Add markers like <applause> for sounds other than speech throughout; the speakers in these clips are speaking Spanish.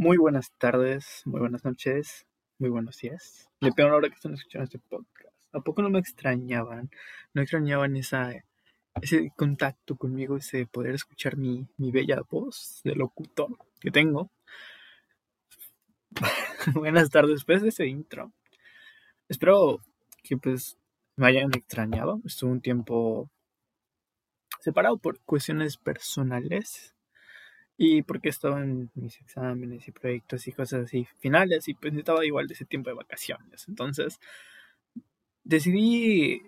Muy buenas tardes, muy buenas noches, muy buenos días. Le pido a la hora que están escuchando este podcast. ¿A poco no me extrañaban? ¿No extrañaban esa, ese contacto conmigo, ese poder escuchar mi, mi bella voz de locutor que tengo? <laughs> buenas tardes, después de ese intro. Espero que pues me hayan extrañado. Estuve un tiempo separado por cuestiones personales y porque estaba en mis exámenes y proyectos y cosas así finales y pues estaba igual de ese tiempo de vacaciones. Entonces decidí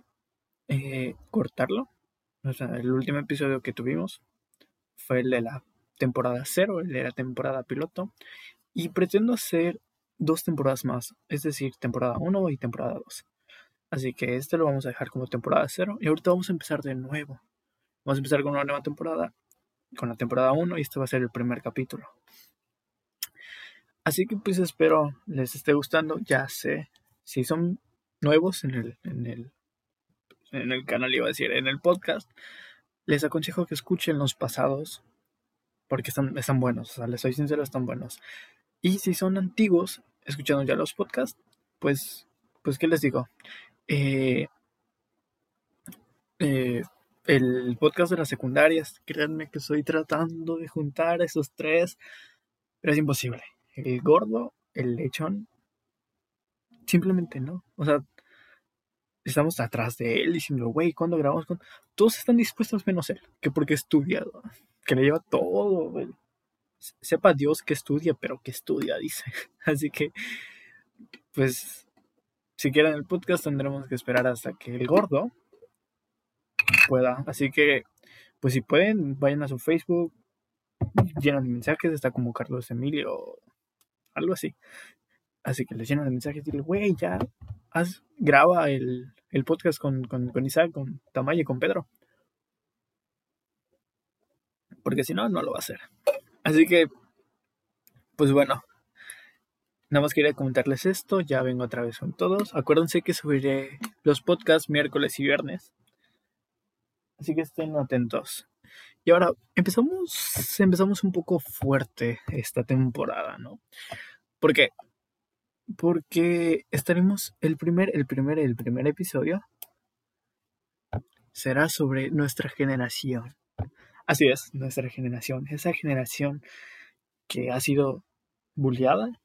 eh, cortarlo. O sea, el último episodio que tuvimos fue el de la temporada cero, el de la temporada piloto. Y pretendo hacer dos temporadas más, es decir, temporada 1 y temporada 2. Así que este lo vamos a dejar como temporada cero y ahorita vamos a empezar de nuevo. Vamos a empezar con una nueva temporada con la temporada 1 y este va a ser el primer capítulo. Así que pues espero les esté gustando. Ya sé, si son nuevos en el, en el, en el canal, iba a decir, en el podcast, les aconsejo que escuchen los pasados porque están, están buenos. O sea, les soy sincero, están buenos. Y si son antiguos, escuchando ya los podcasts, pues, pues, ¿qué les digo? Eh, eh, el podcast de las secundarias. Créanme que estoy tratando de juntar esos tres, pero es imposible. El gordo, el lechón, simplemente no. O sea, estamos atrás de él diciendo, güey, ¿cuándo grabamos? con Todos están dispuestos menos él, que porque estudia, que le lleva todo, Sepa Dios que estudia, pero que estudia, dice. <laughs> Así que, pues, si quieren el podcast tendremos que esperar hasta que el gordo pueda. Así que, pues si pueden, vayan a su Facebook, llenan de mensajes, está como Carlos Emilio, algo así. Así que les llenan de mensajes y güey, ya, graba el, el podcast con, con, con, Isaac, con Tamaya y con Pedro. Porque si no, no lo va a hacer. Así que, pues bueno, nada más quería comentarles esto, ya vengo otra vez con todos. Acuérdense que subiré los podcasts miércoles y viernes. Así que estén atentos. Y ahora empezamos, empezamos un poco fuerte esta temporada, ¿no? ¿Por qué? Porque estaremos el primer, el primer, el primer episodio será sobre nuestra generación. Así es, nuestra generación. Esa generación que ha sido bulleada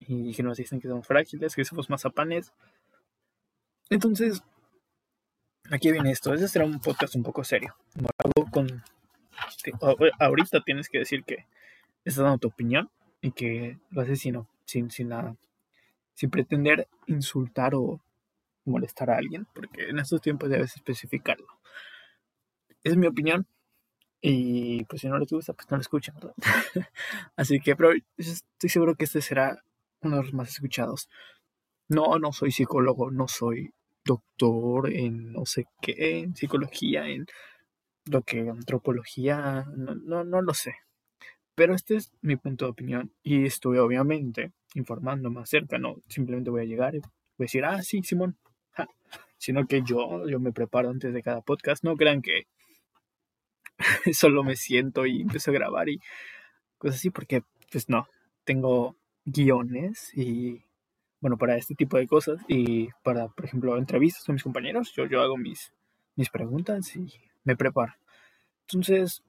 y que nos dicen que somos frágiles, que somos mazapanes. Entonces, aquí viene esto. Ese será un podcast un poco serio. con. Ahorita tienes que decir que estás dando tu opinión y que lo haces sin, sin, sin, la, sin pretender insultar o molestar a alguien, porque en estos tiempos debes especificarlo. Es mi opinión. Y pues si no les gusta, pues no lo escuchen, ¿verdad? <laughs> Así que, pero estoy seguro que este será uno de los más escuchados. No, no soy psicólogo, no soy doctor en no sé qué, en psicología, en lo que antropología, no, no, lo sé. Pero este es mi punto de opinión y estoy obviamente informando más cerca, no simplemente voy a llegar y voy a decir, ah, sí, Simón, sino que yo, yo me preparo antes de cada podcast, no crean que <laughs> solo me siento y empiezo a grabar y cosas así, porque pues no, tengo guiones y bueno, para este tipo de cosas y para, por ejemplo, entrevistas con mis compañeros, yo, yo hago mis, mis preguntas y me preparo. Entonces,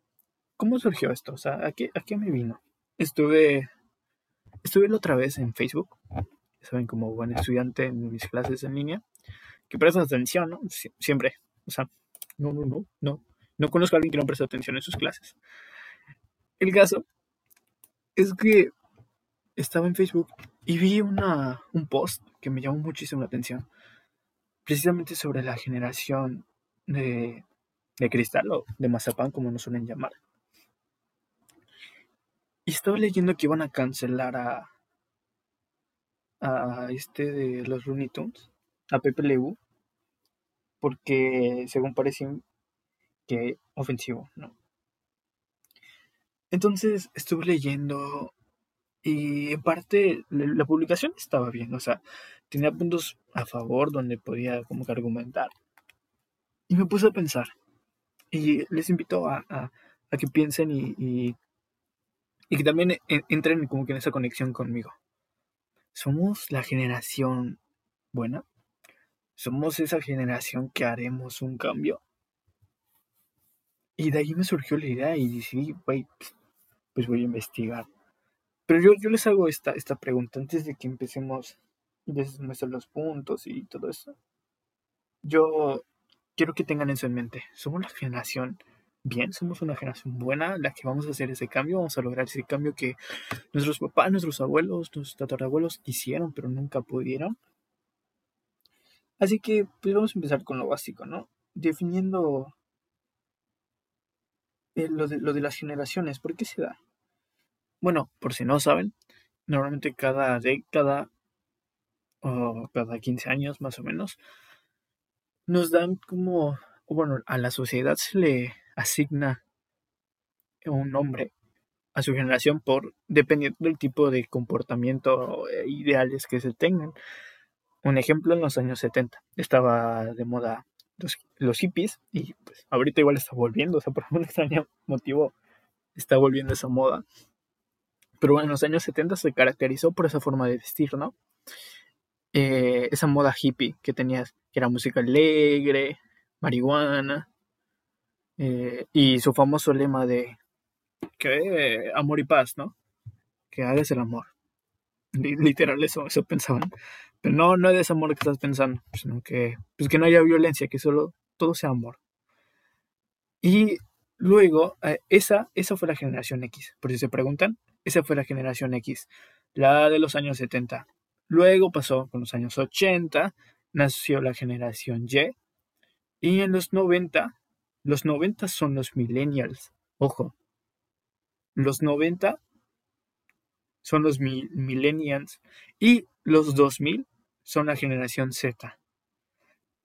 ¿cómo surgió esto? O sea, ¿a qué, a qué me vino? Estuve, estuve la otra vez en Facebook, saben, como buen estudiante en mis clases en línea, que presta atención, ¿no? siempre, o sea, no, no, no, no, no conozco a alguien que no preste atención en sus clases. El caso es que estaba en Facebook y vi una, un post que me llamó muchísimo la atención, precisamente sobre la generación de, de cristal o de mazapán, como nos suelen llamar. Y estaba leyendo que iban a cancelar a, a este de los Looney Tunes, a Pepe Lebu, porque según parece que ofensivo, ¿no? Entonces estuve leyendo y en parte la publicación estaba bien, o sea, tenía puntos a favor donde podía como que argumentar. Y me puse a pensar. Y les invito a, a, que piensen y, y, que también entren como que en esa conexión conmigo. ¿Somos la generación buena? ¿Somos esa generación que haremos un cambio? Y de ahí me surgió la idea y decidí, pues voy a investigar. Pero yo, yo les hago esta, esta pregunta antes de que empecemos a los puntos y todo eso. Yo quiero que tengan eso en mente. Somos la generación bien, somos una generación buena, la que vamos a hacer ese cambio, vamos a lograr ese cambio que nuestros papás, nuestros abuelos, nuestros tatarabuelos quisieron, pero nunca pudieron. Así que, pues vamos a empezar con lo básico, ¿no? Definiendo eh, lo, de, lo de las generaciones, ¿por qué se da? Bueno, por si no saben, normalmente cada década o cada 15 años más o menos, nos dan como, bueno, a la sociedad se le asigna un nombre a su generación por dependiendo del tipo de comportamiento e ideales que se tengan. Un ejemplo en los años 70 estaba de moda los, hippies y pues ahorita igual está volviendo, o sea, <laughs> por algún extraño motivo está volviendo esa moda. Pero en los años 70 se caracterizó por esa forma de vestir, ¿no? Eh, esa moda hippie que tenías, que era música alegre, marihuana, eh, y su famoso lema de que amor y paz, ¿no? Que hagas el amor. Literal, eso, eso pensaban. Pero no, no es ese amor que estás pensando, sino que, pues que no haya violencia, que solo todo sea amor. Y luego, eh, esa, esa fue la generación X. Por si se preguntan, esa fue la generación X, la de los años 70. Luego pasó con los años 80, nació la generación Y. Y en los 90, los 90 son los millennials. Ojo, los 90 son los millennials. Y los 2000 son la generación Z.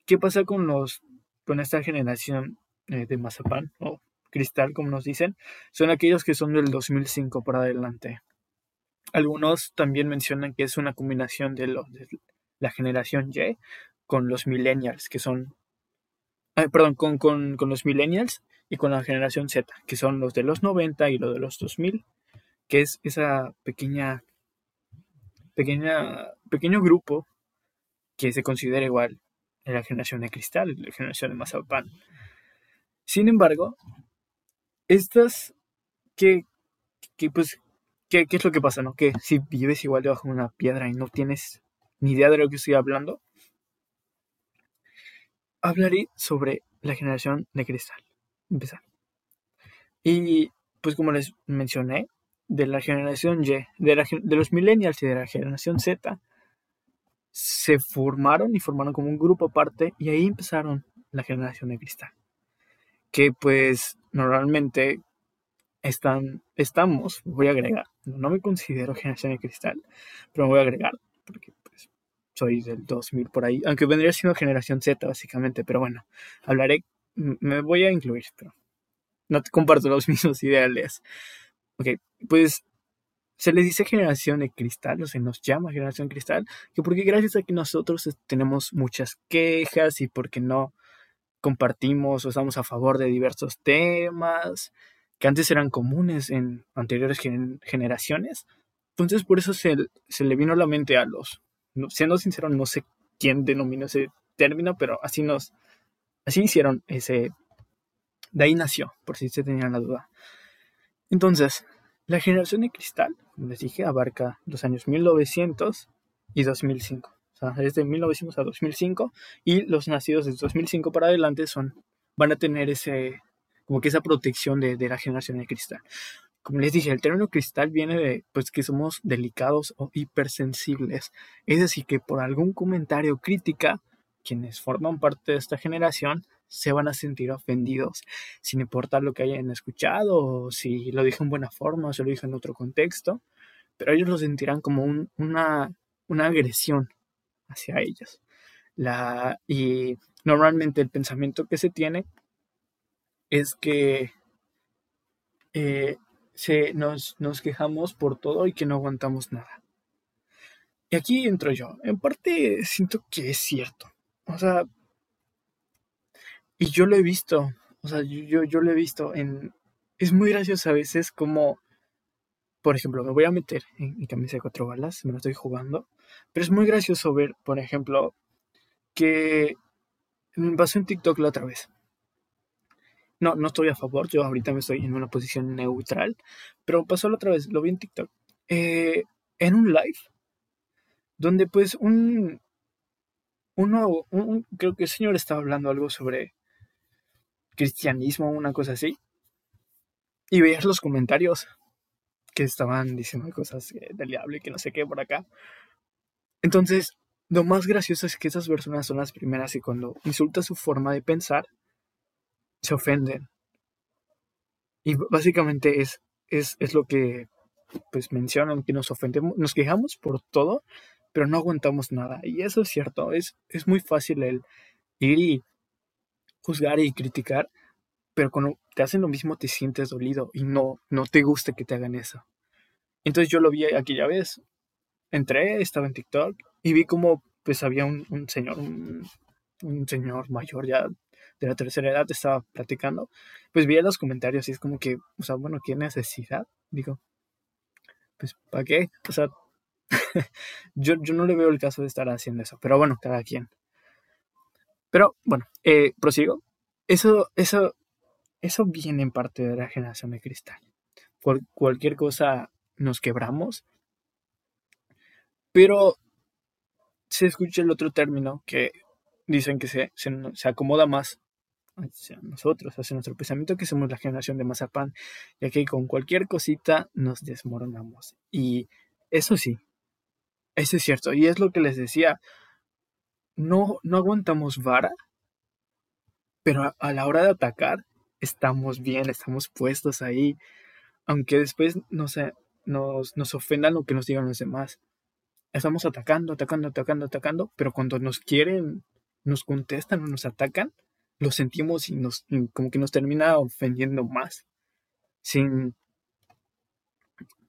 ¿Qué pasa con los con esta generación eh, de mazapán o cristal, como nos dicen? Son aquellos que son del 2005 para adelante. Algunos también mencionan que es una combinación de, la generación Y con los millennials, que son, perdón, con, con, con, los millennials y con la generación Z, que son los de los 90 y los de los 2000, que es esa pequeña, pequeña, pequeño grupo que se considera igual en la generación de cristal, la generación de mazapán. Sin embargo, estas que, que pues, ¿qué, ¿qué, es lo que pasa, no? Que si vives igual debajo de una piedra y no tienes ni idea de lo que estoy hablando, hablaré sobre la generación de cristal. Empezar. Y pues como les mencioné, de la generación Y, de, de los millennials y de la generación Z, se formaron y formaron como un grupo aparte y ahí empezaron la generación de cristal. Que pues normalmente están, estamos, voy a agregar, no me considero generación de cristal, pero me voy a agregar porque pues soy del 2000 por ahí, aunque vendría siendo generación Z básicamente, pero bueno, hablaré, me voy a incluir, pero no comparto los <laughs> mismos ideales. Ok, pues se les dice generación de cristal, o se nos llama generación cristal, que porque gracias a que nosotros tenemos muchas quejas y porque no compartimos o estamos a favor de diversos temas que antes eran comunes en anteriores generaciones. Entonces por eso se, se, le vino a la mente a los, siendo sincero, no sé quién denominó ese término, pero así nos, así hicieron ese, de ahí nació, por si se tenían la duda. Entonces, la generación de cristal, como les dije, abarca los años 1900 y 2005. O sea, es de 1900 a 2005 y los nacidos de 2005 para adelante son, van a tener ese, como que esa protección de, de la generación de cristal. Como les dije, el término cristal viene de pues que somos delicados o hipersensibles. Es decir, que por algún comentario crítica, quienes forman parte de esta generación se van a sentir ofendidos, sin importar lo que hayan escuchado, o si lo dije en buena forma, o si lo dije en otro contexto, pero ellos lo sentirán como una, una agresión hacia ellos. La, y normalmente el pensamiento que se tiene es que eh, se, nos, nos quejamos por todo y que no aguantamos nada. Y aquí entro yo. En parte siento que es cierto. O sea, y yo lo he visto, o sea, yo, yo lo he visto en... Es muy gracioso a veces como por ejemplo, me voy a meter en mi camisa de cuatro balas, me lo estoy jugando, pero es muy gracioso ver, por ejemplo, que me pasó en TikTok la otra vez. No, no estoy a favor, yo ahorita me estoy en una posición neutral, pero pasó la otra vez, lo vi en TikTok, eh, en un live, donde pues un, uno, creo que el señor estaba hablando algo sobre cristianismo, una cosa así, y veías los comentarios que estaban diciendo cosas del y que no sé qué por acá. Entonces, lo más gracioso es que esas personas son las primeras y cuando insulta su forma de pensar, se ofenden. Y básicamente es, es, es lo que pues mencionan, que nos ofendemos, nos quejamos por todo, pero no aguantamos nada. Y eso es cierto, es, es muy fácil el ir y juzgar y criticar, pero cuando te hacen lo mismo te sientes dolido y no, no te gusta que te hagan eso. Entonces yo lo vi aquella vez, entré, estaba en TikTok y vi como pues había un, un señor, un, un señor mayor ya de la tercera edad estaba platicando, pues vi los comentarios y es como que, o sea, bueno, ¿qué necesidad? Digo, pues, ¿para qué? O sea, <laughs> yo, yo no le veo el caso de estar haciendo eso, pero bueno, cada quien. Pero bueno, eh, prosigo. Eso, eso, eso viene en parte de la generación de cristal. cualquier cosa nos quebramos. Pero se escucha el otro término que dicen que se, se, acomoda más hacia nosotros, hacia nuestro pensamiento, que somos la generación de mazapán, ya que con cualquier cosita nos desmoronamos. Y eso sí, eso es cierto. Y es lo que les decía, no, no aguantamos vara, pero a, la hora de atacar estamos bien, estamos puestos ahí, aunque después no nos, nos ofendan lo que nos digan los demás. Estamos atacando, atacando, atacando, atacando, pero cuando nos quieren, nos contestan o nos atacan, lo sentimos y nos como que nos termina ofendiendo más. Sin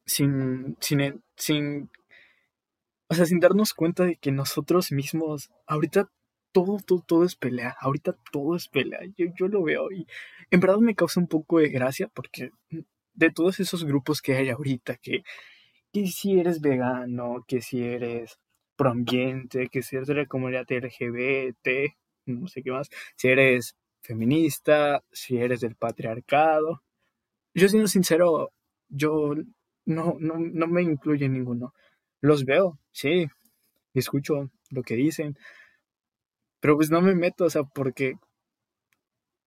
sin sin sin o sea, sin darnos cuenta de que nosotros mismos ahorita todo, todo, todo es pelea. Ahorita todo es pelea. Yo, yo lo veo y en verdad me causa un poco de gracia porque de todos esos grupos que hay ahorita, que, que si eres vegano, que si eres proambiente, que si eres de la comunidad LGBT, no sé qué más, si eres feminista, si eres del patriarcado. Yo siendo sincero, yo no, no, no me incluye en ninguno. Los veo, sí, escucho lo que dicen, pero pues no me meto, o sea, porque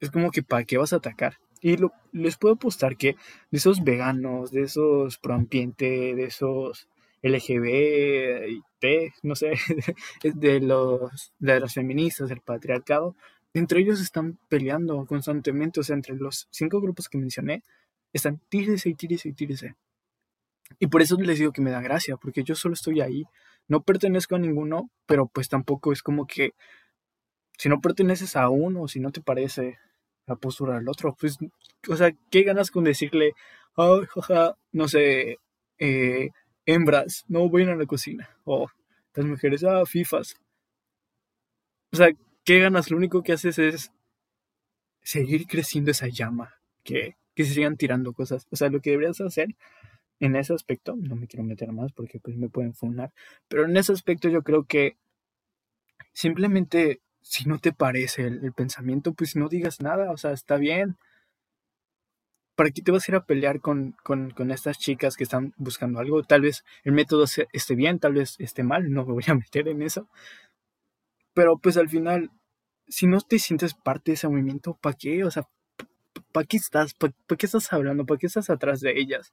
es como que ¿para qué vas a atacar? Y lo, les puedo apostar que de esos veganos, de esos proambiente, de esos LGBT, no sé, <laughs> de los, de las feministas, del patriarcado, entre ellos están peleando constantemente, o sea, entre los cinco grupos que mencioné, están tírese y tírese y tírese. Y por eso les digo que me da gracia, porque yo solo estoy ahí, no pertenezco a ninguno, pero pues tampoco es como que si no perteneces a uno, si no te parece la postura del otro, pues, o sea, ¿qué ganas con decirle, ay, jaja, no sé, eh, hembras, no vayan a la cocina, o las mujeres, ah, fifas. O sea, ¿qué ganas? Lo único que haces es seguir creciendo esa llama, que, que se sigan tirando cosas. O sea, lo que deberías hacer en ese aspecto, no me quiero meter más porque pues me pueden funar, pero en ese aspecto yo creo que simplemente si no te parece el, pensamiento, pues no digas nada, o sea, está bien. ¿Para qué te vas a ir a pelear con, con, estas chicas que están buscando algo? Tal vez el método esté bien, tal vez esté mal, no me voy a <laughs> meter en eso. Pero pues al final, si no te sientes parte de ese movimiento, ¿para qué? O sea, ¿para qué estás? ¿Para qué estás hablando? ¿Para qué estás atrás de ellas?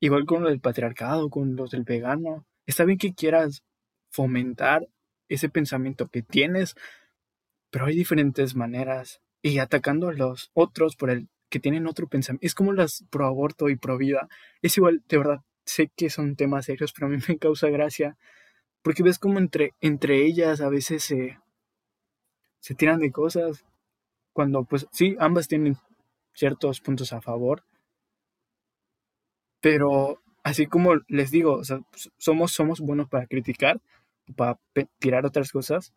Igual con lo del patriarcado, con los del vegano. Está bien que quieras fomentar ese pensamiento que tienes, pero hay diferentes maneras. Y atacando a los otros por el que tienen otro pensamiento. Es como las pro aborto y pro vida. Es igual, de verdad, sé que son temas serios, pero a mí me causa gracia. Porque ves como entre, entre ellas a veces se, se tiran de cosas. Cuando, pues sí, ambas tienen ciertos puntos a favor. Pero así como les digo, somos, somos buenos para criticar, para tirar otras cosas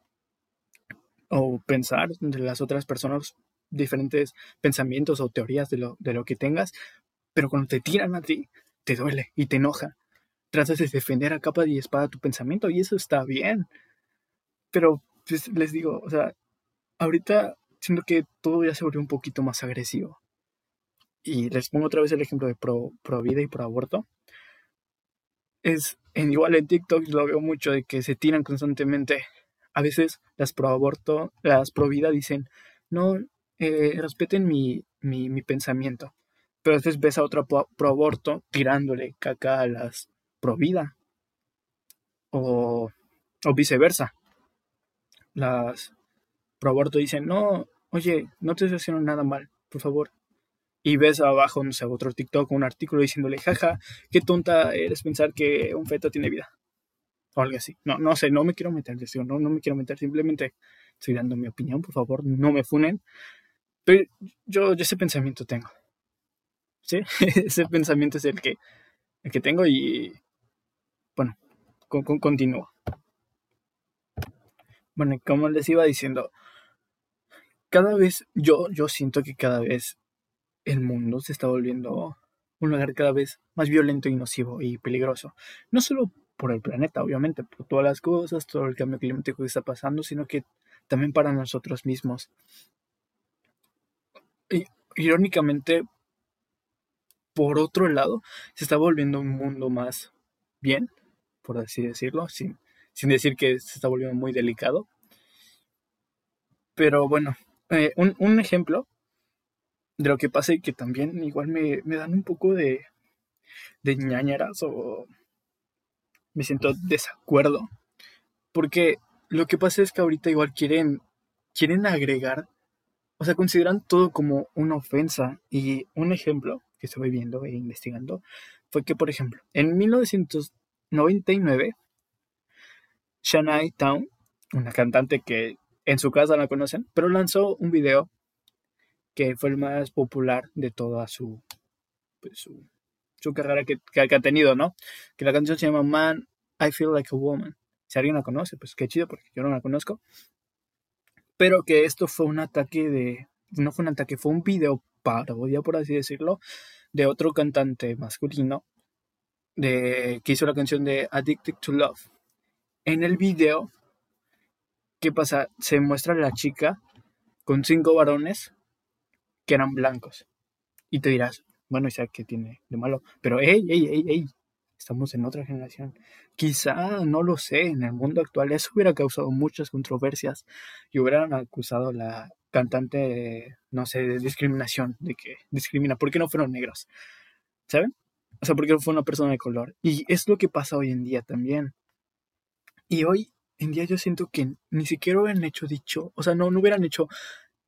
o pensar de las otras personas diferentes pensamientos o teorías de lo, de lo que tengas, pero cuando te tiran a ti, te duele y te enoja. Tratas de defender a capa y espada tu pensamiento y eso está bien. Pero pues, les digo, o sea, ahorita siento que todo ya se volvió un poquito más agresivo. Y les pongo otra vez el ejemplo de pro, pro vida y pro aborto. Es en, igual en TikTok lo veo mucho de que se tiran constantemente. A veces las pro aborto, las pro vida dicen, no, eh, respeten mi, mi, mi, pensamiento. Pero después ves a otra pro aborto tirándole caca a las pro vida. O, o viceversa. Las pro aborto dicen, no, oye, no te estoy haciendo nada mal, por favor. Y ves abajo, no sé, otro TikTok, un artículo diciéndole, jaja, qué tonta eres pensar que un feto tiene vida. O algo así. No, no sé, no me quiero meter, no, no me quiero meter, simplemente estoy dando mi opinión, por favor, no me funen. Pero yo, ese pensamiento tengo. ¿Sí? <laughs> ese pensamiento es el que, el que tengo y, bueno, con, con, continúo. Bueno, como les iba diciendo, cada vez, yo, yo siento que cada vez el mundo se está volviendo un lugar cada vez más violento y nocivo y peligroso. No solo por el planeta, obviamente, por todas las cosas, todo el cambio climático que está pasando, sino que también para nosotros mismos. Y, irónicamente, por otro lado, se está volviendo un mundo más bien, por así decirlo, sin, sin decir que se está volviendo muy delicado. Pero bueno, eh, un, ejemplo de lo que pasa y que también igual me, dan un poco de, de o me siento desacuerdo. Porque lo que pasa es que ahorita igual quieren, quieren agregar, o sea, consideran todo como una ofensa. Y un ejemplo que estoy viendo e investigando fue que, por ejemplo, en 1999, Shania Town, una cantante que en su casa la conocen, pero lanzó un video que fue el más popular de toda su, pues, su, carrera que, que, ha tenido, ¿no? Que la canción se llama Man, I Feel Like a Woman. Si alguien la conoce, pues qué chido, porque yo no la conozco. Pero que esto fue un ataque de, no fue un ataque, fue un video parodia, por así decirlo, de otro cantante masculino de, que hizo la canción de Addicted to Love. En el video ¿Qué pasa? Se muestra a la chica con cinco varones que eran blancos. Y te dirás, bueno, ¿y qué tiene de malo? Pero, hey, hey, hey, hey, estamos en otra generación. Quizá, no lo sé, en el mundo actual eso hubiera causado muchas controversias y hubieran acusado a la cantante, no sé, de discriminación, de que discrimina. ¿Por qué no fueron negros? ¿Saben? O sea, ¿por qué no fue una persona de color? Y es lo que pasa hoy en día también. Y hoy en día yo siento que ni siquiera hubieran hecho dicho, o sea, no, no hubieran hecho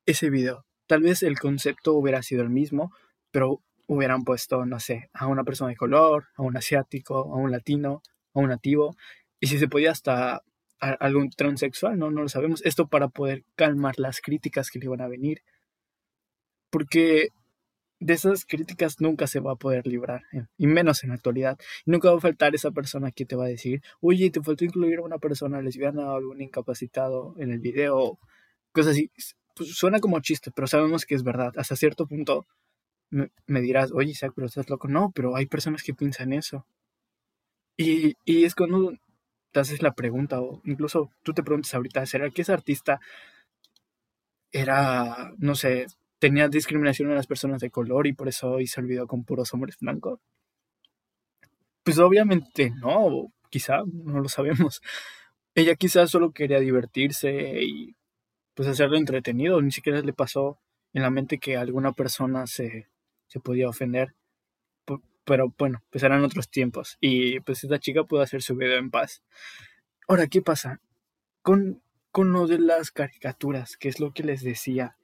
ese video. Tal vez el concepto hubiera sido el mismo, pero hubieran puesto, no sé, a una persona de color, a un asiático, a un latino, a un nativo, y si se podía hasta a algún transexual, no, no lo sabemos. Esto para poder calmar las críticas que le iban a venir. Porque de esas críticas nunca se va a poder librar, y menos en la actualidad. nunca va a faltar esa persona que te va a decir, oye, te faltó incluir a una persona lesbiana o algún incapacitado en el video, cosas así. Pues suena como chiste, pero sabemos que es verdad. Hasta cierto punto me, dirás, oye, Isaac, pero estás loco. No, pero hay personas que piensan eso. Y, y es cuando te haces la pregunta, o incluso tú te preguntas ahorita, ¿será que ese artista era, no sé, tenía discriminación a las personas de color y por eso hizo el video con puros hombres blancos? Pues obviamente no, quizá, no lo sabemos. <laughs> Ella quizás solo quería divertirse y pues hacerlo entretenido, ni siquiera le pasó en la mente que alguna persona se, se podía ofender. Pero bueno, pues eran otros tiempos y pues esta chica pudo hacer su video en paz. Ahora, ¿qué pasa? Con, con lo de las caricaturas, que es lo que les decía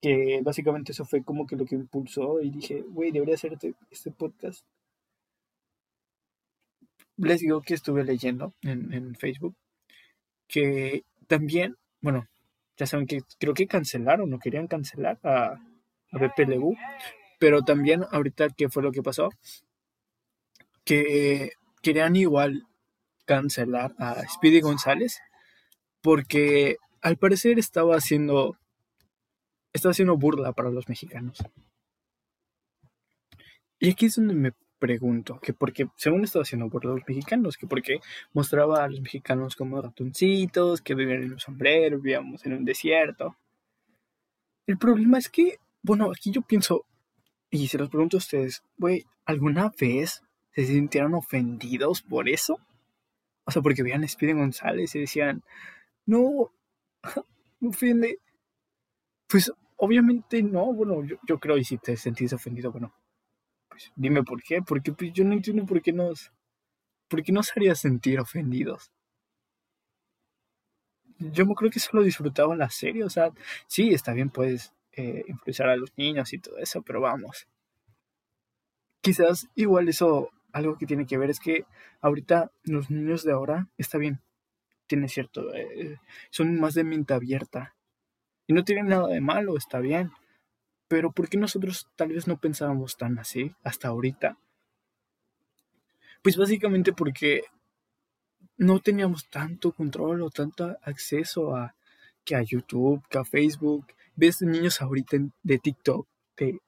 que básicamente eso fue como que lo que impulsó y dije, güey, debería hacer este, este, podcast. Les digo que estuve leyendo en, Facebook que también, bueno, ya saben que creo que cancelaron o querían cancelar a, a BPLU, pero también ahorita, ¿qué fue lo que pasó? Que querían igual cancelar a Speedy González porque al parecer estaba haciendo está haciendo burla para los mexicanos. Y aquí es donde me pregunto, que porque, según estaba haciendo por los mexicanos, que porque mostraba a los mexicanos como ratoncitos, que vivían en un sombrero, vivíamos en un desierto. El problema es que, bueno, aquí yo pienso, y se los pregunto a ustedes, güey, ¿alguna vez se sintieron ofendidos por eso? O sea, porque veían a Speedy González y decían, no, <laughs> me ofende. Pues obviamente no, bueno, yo, creo, y si te sentís ofendido, bueno, pues dime por qué, porque pues yo no entiendo por qué nos, por qué nos haría sentir ofendidos. Yo me creo que solo disfrutaba la serie, o sea, sí, está bien, puedes eh, influenciar a los niños y todo eso, pero vamos. Quizás igual eso, algo que tiene que ver es que ahorita los niños de ahora, está bien, tiene cierto, eh, son más de mente abierta. Y no tienen nada de malo, está bien. Pero ¿por qué nosotros tal vez no pensábamos tan así hasta ahorita? Pues básicamente porque no teníamos tanto control o tanto acceso a que a YouTube, que a Facebook. Ves niños ahorita de TikTok de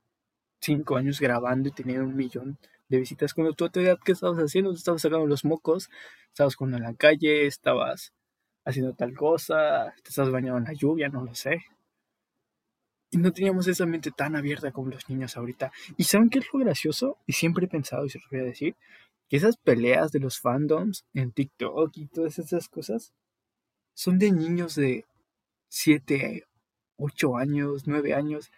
5 años grabando y teniendo un millón de visitas. Cuando tú a tu edad, ¿qué estabas haciendo? estabas sacando los mocos, estabas con en la calle, estabas haciendo tal cosa, te estabas bañando en la lluvia, no lo sé. Y no teníamos esa mente tan abierta como los niños ahorita. ¿Y saben qué es lo gracioso? Y siempre he pensado, y se los voy a decir, que esas peleas de los fandoms en TikTok y todas esas cosas son de niños de 7, 8 años, 9 años.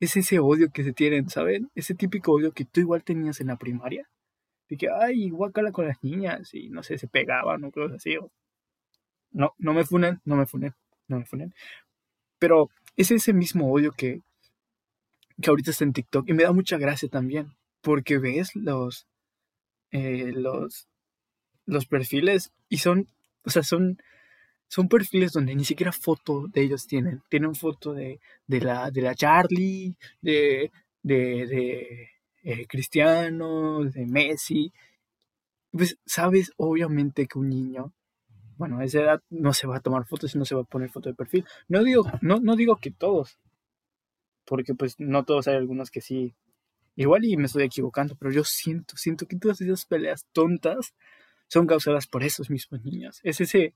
Es ese odio que se tienen, ¿saben? Ese típico odio que tú igual tenías en la primaria. De que, ay, guacala con las niñas y no sé, se pegaban o cosas así. No, no me funen, no me funen, no me funen. Pero es ese mismo odio que, que ahorita está en TikTok. Y me da mucha gracia también. Porque ves los, eh, los, los perfiles y son, o sea, son, son perfiles donde ni siquiera foto de ellos tienen. Tienen foto de, de, la, de la Charlie, de, de, de eh, Cristiano, de Messi. Pues sabes, obviamente que un niño, bueno, a esa edad no se va a tomar fotos y no se va a poner foto de perfil. No digo, no, no digo que todos, porque pues no todos hay algunos que sí Igual y me estoy equivocando, pero yo siento, siento que todas esas peleas tontas son causadas por esos mismos niños. Es ese,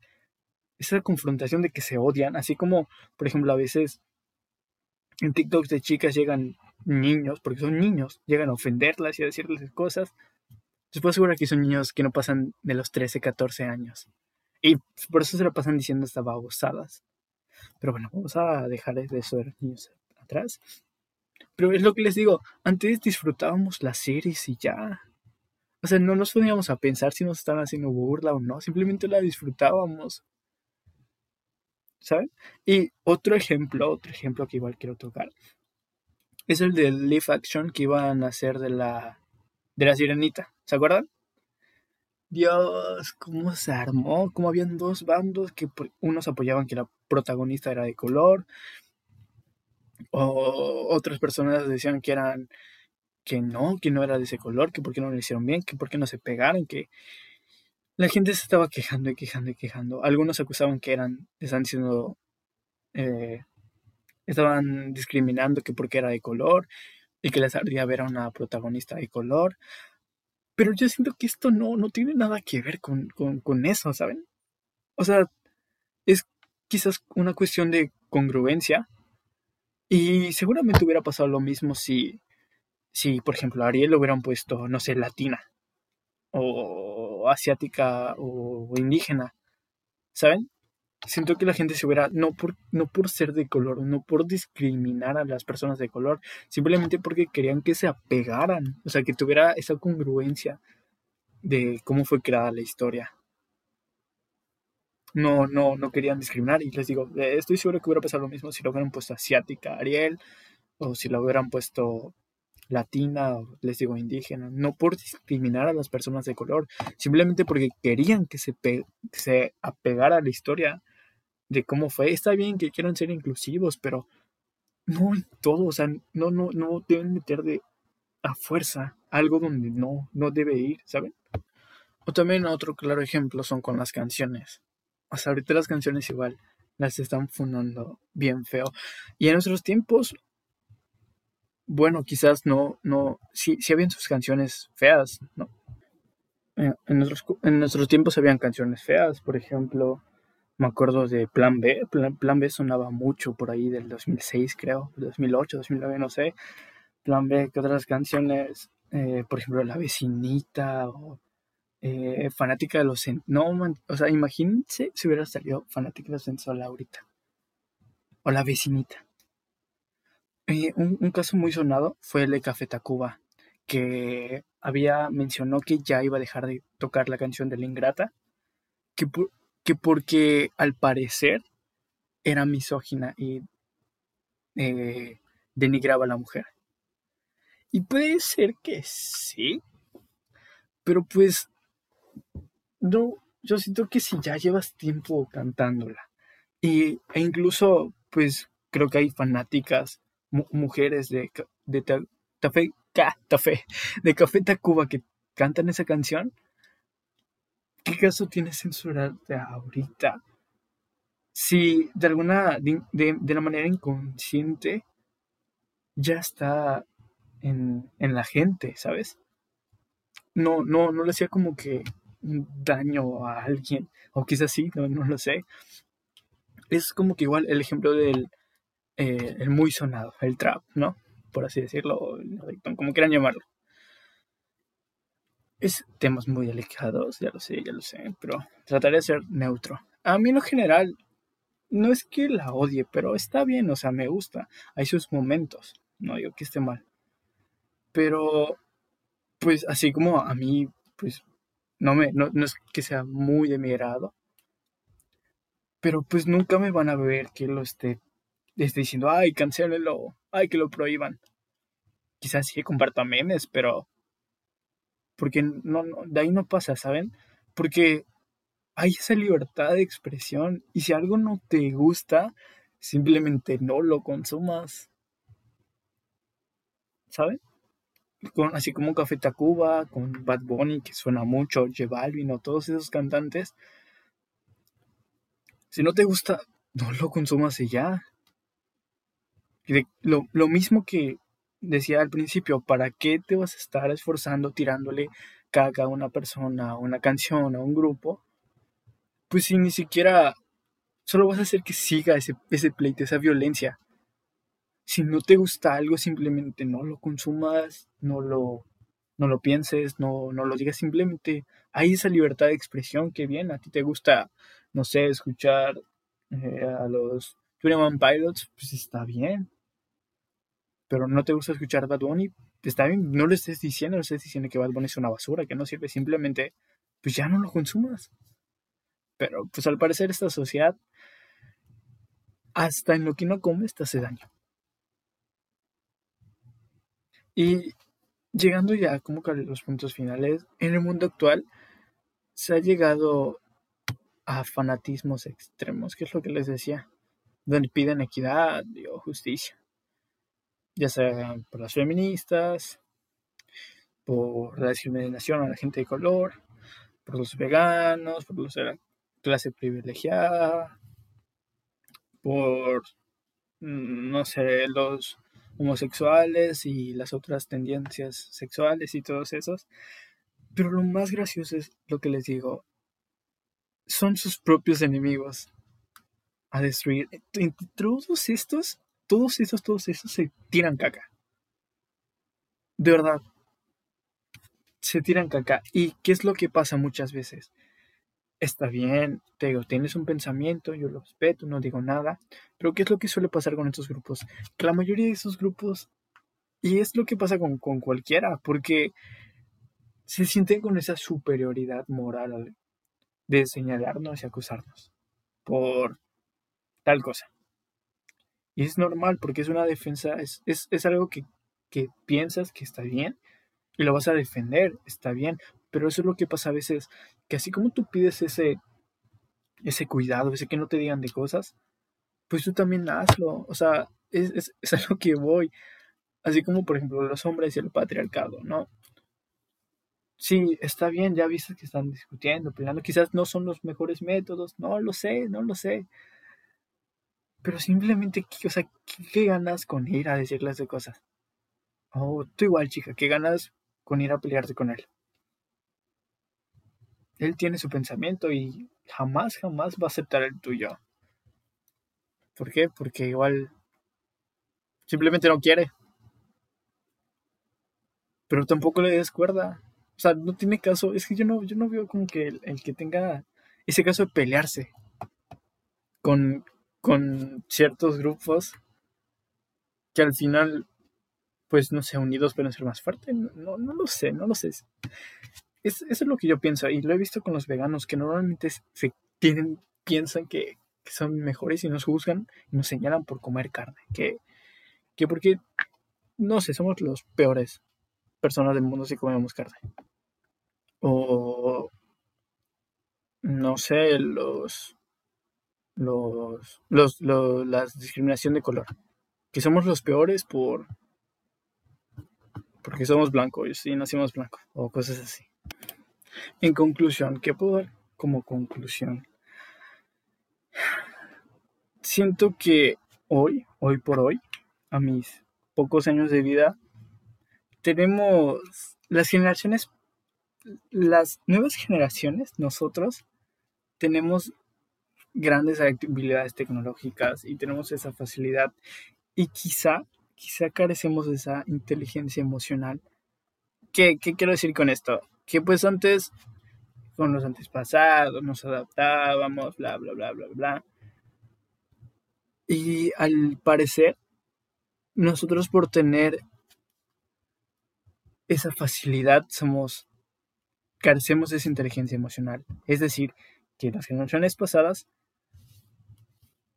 esa confrontación de que se odian, así como, por ejemplo, a veces en TikToks de chicas llegan niños, porque son niños, llegan a ofenderlas y a decirles cosas. Después seguro que son niños que no pasan de los 13, 14 años. Y por eso se lo pasan diciendo hasta babosadas. Pero bueno, vamos a dejar de eso de niños atrás. Pero es lo que les digo, antes disfrutábamos las series y ya. O sea, no nos poníamos a pensar si nos estaban haciendo burla o no, simplemente la disfrutábamos. ¿Saben? Y otro ejemplo, otro ejemplo que igual quiero tocar, es el del live action que iban a hacer de la, de la sirenita. ¿Se acuerdan? Dios, cómo se armó, cómo habían dos bandos que unos apoyaban que la protagonista era de color, o otras personas decían que eran que no, que no era de ese color, que por qué no lo hicieron bien, que por qué no se pegaron, que la gente se estaba quejando y quejando y quejando. Algunos acusaban que eran, están diciendo, eh, estaban discriminando que porque era de color y que les ardía ver a una protagonista de color. Pero yo siento que esto no, no tiene nada que ver con, con, con eso, ¿saben? O sea, es quizás una cuestión de congruencia y seguramente hubiera pasado lo mismo si, si por ejemplo, a Ariel lo hubieran puesto, no sé, latina, o asiática, o indígena, ¿saben? Siento que la gente se hubiera, no por, no por ser de color, no por discriminar a las personas de color, simplemente porque querían que se apegaran, o sea, que tuviera esa congruencia de cómo fue creada la historia no, no, no querían discriminar. Y les digo, eh, estoy seguro que hubiera pasado lo mismo si lo hubieran puesto asiática, Ariel, o si lo hubieran puesto latina, les digo indígena, no por discriminar a las personas de color, simplemente porque querían que se, se apegara a la historia de cómo fue. Está bien que quieran ser inclusivos, pero no en todo, o sea, no, no, no deben meter de a fuerza algo donde no, no debe ir, ¿saben? O también otro claro ejemplo son con las canciones. O sea, ahorita las canciones igual las están fundando bien feo. Y en nuestros tiempos, bueno, quizás no, no, sí, sí habían sus canciones feas, ¿no? Eh, en nuestros, en nuestros tiempos habían canciones feas, por ejemplo, me acuerdo de Plan B, Plan, B sonaba mucho por ahí del 2006 creo, 2008, 2009, no sé. Plan B, ¿qué otras canciones? Eh, por ejemplo, La Vecinita o eh, Fanática de los... No, o sea, imagínense si hubiera salido Fanática de los Sensual ahorita. O La Vecinita. Un, caso muy sonado fue el de Café Tacuba, que había mencionó que ya iba a dejar de tocar la canción de la Ingrata, que, que porque al parecer era misógina y eh, denigraba a la mujer. Y puede ser que sí, pero pues no, yo siento que si ya llevas tiempo cantándola y, e incluso pues creo que hay fanáticas mujeres de, de de Café Tacuba que cantan esa canción, ¿qué caso tiene censurarte ahorita? Si de alguna, de, de, la manera inconsciente, ya está en, en, la gente, ¿sabes? No, no, no le hacía como que daño a alguien, o quizás sí, no, no lo sé. Es como que igual el ejemplo del eh, el muy sonado, el trap, ¿no? Por así decirlo, como quieran llamarlo. Es temas muy delicados, ya lo sé, ya lo sé, pero trataré de ser neutro. A mí en lo general, no es que la odie, pero está bien, o sea, me gusta. Hay sus momentos, no digo que esté mal. Pero, pues así como a mí, pues no, me, no, es que sea muy de mi grado, pero pues nunca me van a ver que lo esté, esté diciendo, ay, cancélelo, ay, que lo prohíban. Quizás sí comparta memes, pero porque no, de ahí no pasa, ¿saben? Porque hay esa libertad de expresión y si algo no te gusta, simplemente no lo consumas. ¿Saben? Así como Café Tacuba, con Bad Bunny, que suena mucho, J Balvin o todos esos cantantes. Si no te gusta, no lo consumas y ya. Lo, lo mismo que decía al principio, ¿para qué te vas a estar esforzando tirándole caca a una persona, a una canción, a un grupo? Pues si ni siquiera solo vas a hacer que siga ese, ese pleito, esa violencia. Si no te gusta algo, simplemente no lo consumas, no lo, no lo pienses, no, no lo digas, simplemente hay esa libertad de expresión que bien, a ti te gusta, no sé, escuchar eh, a los Twenty Pilots, pues está bien pero no te gusta escuchar Bad Bunny, está bien, no le estés diciendo, no estés diciendo que Bad Bunny es una basura, que no sirve, simplemente, pues ya no lo consumas. Pero pues al parecer esta sociedad, hasta en lo que no comes, te hace daño. Y llegando ya como que a los puntos finales, en el mundo actual se ha llegado a fanatismos extremos, que es lo que les decía, donde piden equidad o justicia ya sea por las feministas, por la discriminación a la gente de color, por los veganos, por los de la clase privilegiada, por, mm, no sé, los homosexuales y las otras tendencias sexuales y todos esos. Pero lo más gracioso es lo que les digo, son sus propios enemigos a destruir. Entre todos estos todos esos, todos esos se tiran caca. De verdad. Se tiran caca. ¿Y qué es lo que pasa muchas veces? Está bien, te digo, tienes un pensamiento, yo lo respeto, no digo nada, pero ¿qué es lo que suele pasar con estos grupos? La mayoría de esos grupos, y es lo que pasa con, con cualquiera, porque se sienten con esa superioridad moral de señalarnos y acusarnos por tal cosa. Y es normal porque es una defensa, es, es, algo que, que, piensas que está bien y lo vas a defender, está bien. Pero eso es lo que pasa a veces, que así como tú pides ese, ese cuidado, ese que no te digan de cosas, pues tú también hazlo. O sea, es, es, es <laughs> a lo que voy. Así como, por ejemplo, los hombres y el patriarcado, ¿no? Sí, está bien, ya viste que están discutiendo, peleando. Quizás no son los mejores métodos, no lo sé, no lo sé. Pero simplemente, o sea, ¿qué, ganas con ir a decirles de cosas? Oh, tú igual, chica, ¿qué ganas con ir a pelearte con él? Él tiene su pensamiento y jamás, jamás va a aceptar el tuyo. ¿Por qué? Porque igual simplemente no quiere. Pero tampoco le des cuerda. O sea, no tiene caso. Es que yo no, yo no veo como que el, que tenga ese caso de pelearse con, con ciertos grupos que al final, pues no sé, unidos pueden ser más fuertes. No, no lo sé, no lo sé. Es, eso es lo que yo pienso y lo he visto con los veganos que normalmente se tienen, piensan que, son mejores y nos juzgan y nos señalan por comer carne. Que, que porque, no sé, somos los peores personas del mundo si comemos carne. O, no sé, los, los, los, los, la discriminación de color. Que somos los peores por, porque somos blancos y nacimos blancos o cosas así. En conclusión, ¿qué puedo dar como conclusión? Siento que hoy, hoy por hoy, a mis pocos años de vida, tenemos las generaciones, las nuevas generaciones, nosotros, tenemos grandes habilidades tecnológicas y tenemos esa facilidad y quizá, quizá carecemos de esa inteligencia emocional. ¿Qué, qué quiero decir con esto? que pues antes, con los antepasados, nos adaptábamos, bla, bla, bla, bla, bla. Y al parecer, nosotros por tener esa facilidad somos, carecemos de esa inteligencia emocional. Es decir, que las generaciones pasadas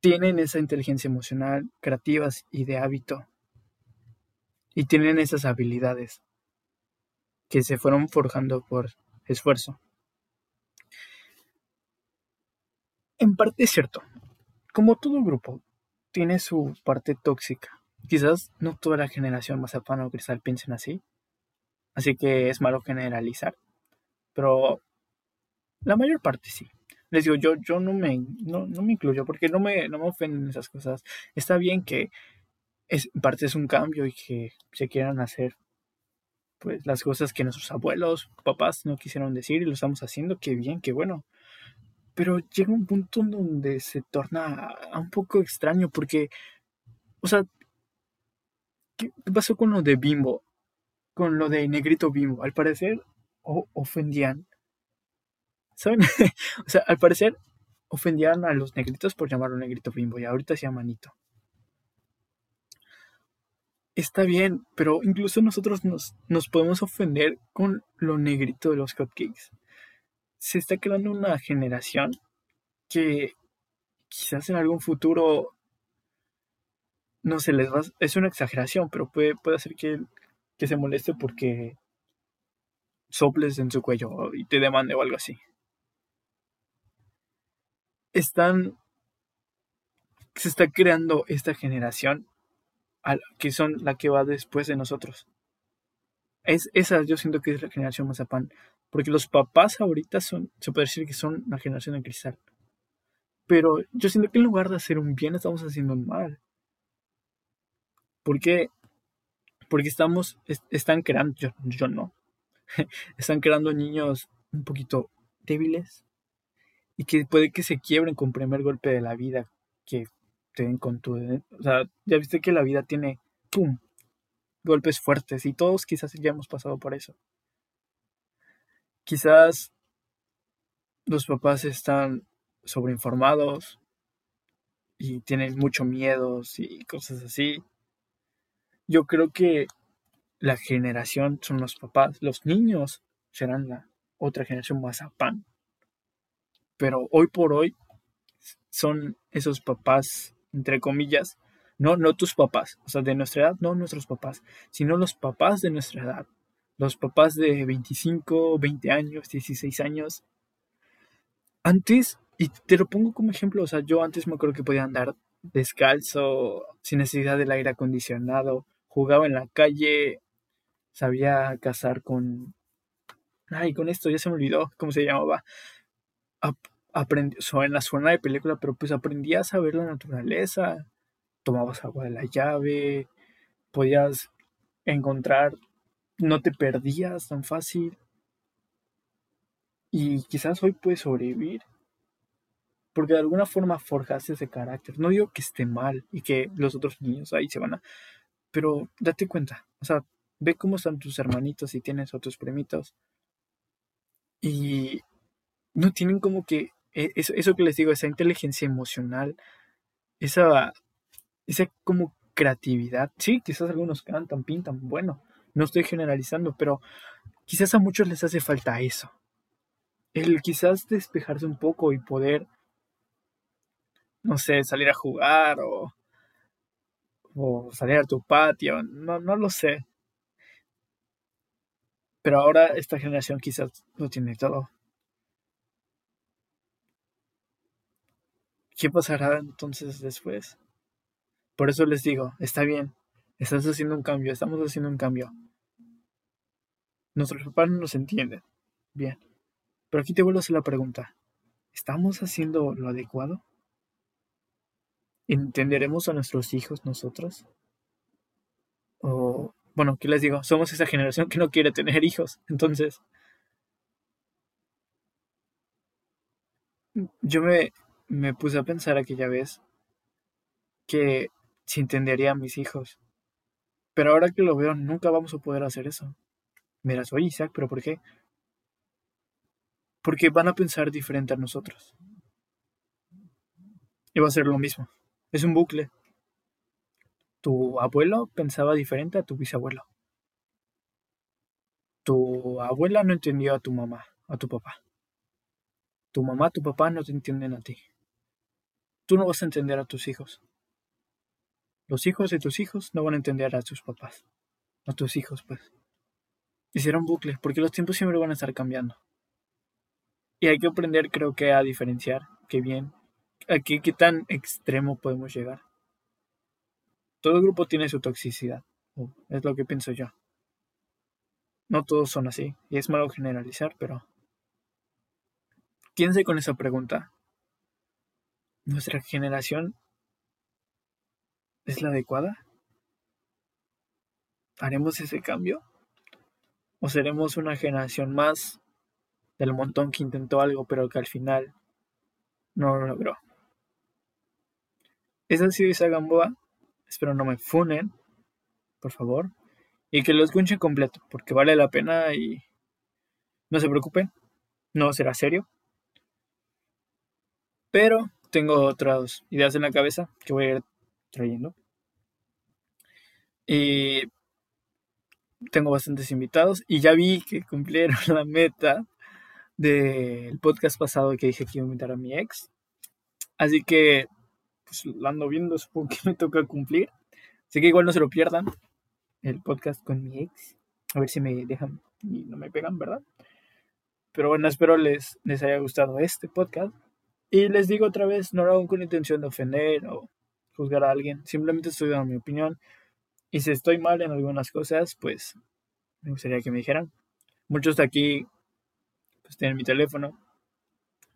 tienen esa inteligencia emocional, creativas y de hábito. Y tienen esas habilidades que se fueron forjando por esfuerzo. En parte es cierto, como todo grupo, tiene su parte tóxica. Quizás no toda la generación mazapán o cristal piensen así, así que es malo generalizar, pero la mayor parte sí. Les digo, yo, yo no, me, no, me incluyo porque no me, no me ofenden esas cosas. Está bien que es, en parte es un cambio y que se quieran hacer pues las cosas que nuestros abuelos, papás no quisieron decir y lo estamos haciendo, qué bien, qué bueno. Pero llega un punto donde se torna un poco extraño porque, o sea, ¿qué pasó con lo de Bimbo? Con lo de Negrito Bimbo. Al parecer ofendían, ¿saben? <laughs> o sea, al parecer ofendían a los negritos por llamarlo Negrito Bimbo y ahorita se llama Nito está bien, pero incluso nosotros nos, nos podemos ofender con lo negrito de los hotcakes. Se está creando una generación que quizás en algún futuro no se les va. Es una exageración, pero puede, puede hacer que, que se moleste porque soples en su cuello y te demande o algo así. Están. Se está creando esta generación que son la que va después de nosotros. Es, esa yo siento que es la generación Mazapán. Porque los papás ahorita son, se puede decir que son la generación de cristal. Pero yo siento que en lugar de hacer un bien, estamos haciendo un mal. ¿Por qué? Porque estamos, están creando, yo no, <laughs> están creando niños un poquito débiles y que puede que se quiebren con primer golpe de la vida que te con tu... O sea, ya viste que la vida tiene, ¡pum!, golpes fuertes y todos quizás ya hemos pasado por eso. Quizás los papás están sobreinformados y tienen mucho miedo y cosas así. Yo creo que la generación son los papás, los niños serán la otra generación más pan. Pero hoy por hoy son esos papás entre comillas, no, no tus papás, o sea, de nuestra edad, no nuestros papás, sino los papás de nuestra edad, los papás de 25, 20 años, 16 años. Antes, y te lo pongo como ejemplo, o sea, yo antes me acuerdo que podía andar descalzo, sin necesidad del aire acondicionado, jugaba en la calle, sabía cazar con... Ay, con esto ya se me olvidó cómo se llamaba aprendí, en la zona de película, pero pues aprendías a ver la naturaleza, tomabas agua de la llave, podías encontrar, no te perdías tan fácil. Y quizás hoy puedes sobrevivir. Porque de alguna forma forjaste ese carácter. No digo que esté mal y que los otros niños ahí se van a... Pero date cuenta. O sea, ve cómo están tus hermanitos y tienes otros primitos. Y no tienen como que... E, eso, eso que les digo, esa inteligencia emocional. Esa... Esa como creatividad. Sí, quizás algunos cantan, pintan, bueno, no estoy generalizando, pero quizás a muchos les hace falta eso. El quizás despejarse un poco y poder, no sé, salir a jugar o, o salir a tu patio, no, no lo sé. Pero ahora esta generación quizás lo tiene todo. ¿Qué pasará entonces después? Por eso les digo, está bien, estás haciendo un cambio, estamos haciendo un cambio. Nuestros papás no nos entienden. Bien. Pero aquí te vuelvo a hacer la pregunta. ¿Estamos haciendo lo adecuado? ¿Entenderemos a nuestros hijos nosotros? O, bueno, ¿qué les digo? Somos esa generación que no quiere tener hijos. Entonces, yo me, me puse a pensar aquella vez que si entendería a mis hijos. Pero ahora que lo veo, nunca vamos a poder hacer eso. Mira, soy Isaac, pero ¿por qué? Porque van a pensar diferente a nosotros. Y va a ser lo mismo. Es un bucle. Tu abuelo pensaba diferente a tu bisabuelo. Tu abuela no entendió a tu mamá, a tu papá. Tu mamá, tu papá no te entienden a ti. Tú no vas a entender a tus hijos. Los hijos de tus hijos no van a entender a tus papás, a tus hijos, pues. Un bucle, porque los tiempos siempre van a estar cambiando. Y hay que aprender, creo que, a diferenciar qué bien, a qué, qué tan extremo podemos llegar. Todo grupo tiene su toxicidad, es lo que pienso yo. No todos son así, y es malo generalizar, pero piense con esa pregunta. ¿Nuestra generación es la adecuada? ¿Haremos ese cambio? ¿O seremos una generación más del montón que intentó algo pero que al final no lo logró? Esa ha sido Isa Gamboa. Espero no me funen, por favor. Y que lo escuchen completo, porque vale la pena y no se preocupen, no será serio. Pero tengo otras ideas en la cabeza que voy a ir trayendo. Y tengo bastantes invitados y ya vi que cumplieron <laughs> la meta del podcast pasado que dije que iba a invitar a mi ex. Así que, pues lo ando viendo, <laughs> supongo que me toca cumplir. Así que igual no se lo pierdan, el podcast con mi ex. A ver si me dejan y no me pegan, ¿verdad? Pero bueno, espero les, les haya gustado este podcast. Y les digo otra vez, no lo hago con intención de ofender o juzgar a alguien. Simplemente estoy dando mi opinión. Y si estoy mal en algunas cosas, pues me gustaría que me dijeran. Muchos de aquí pues tienen mi teléfono,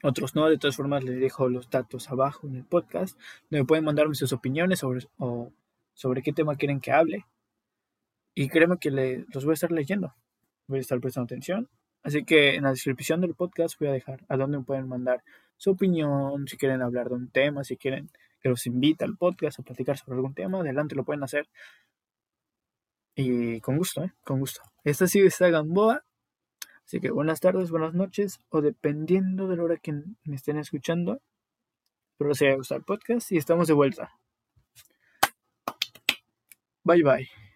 otros no. De todas formas, les dejo los datos abajo en el podcast, donde pueden mandarme sus opiniones sobre, o sobre qué tema quieren que hable. Y créeme que los voy a estar leyendo, voy a estar prestando atención. Así que en la descripción del podcast voy a dejar a dónde pueden mandar su opinión, si quieren hablar de un tema, si quieren que los invite al podcast a platicar sobre algún tema, adelante lo pueden hacer. Y con gusto, ¿eh? Con gusto. Esta ha sido esta Gamboa. Así que buenas tardes, buenas noches, o dependiendo de la hora que me estén escuchando. Espero les haya gustado el podcast y estamos de vuelta. Bye bye.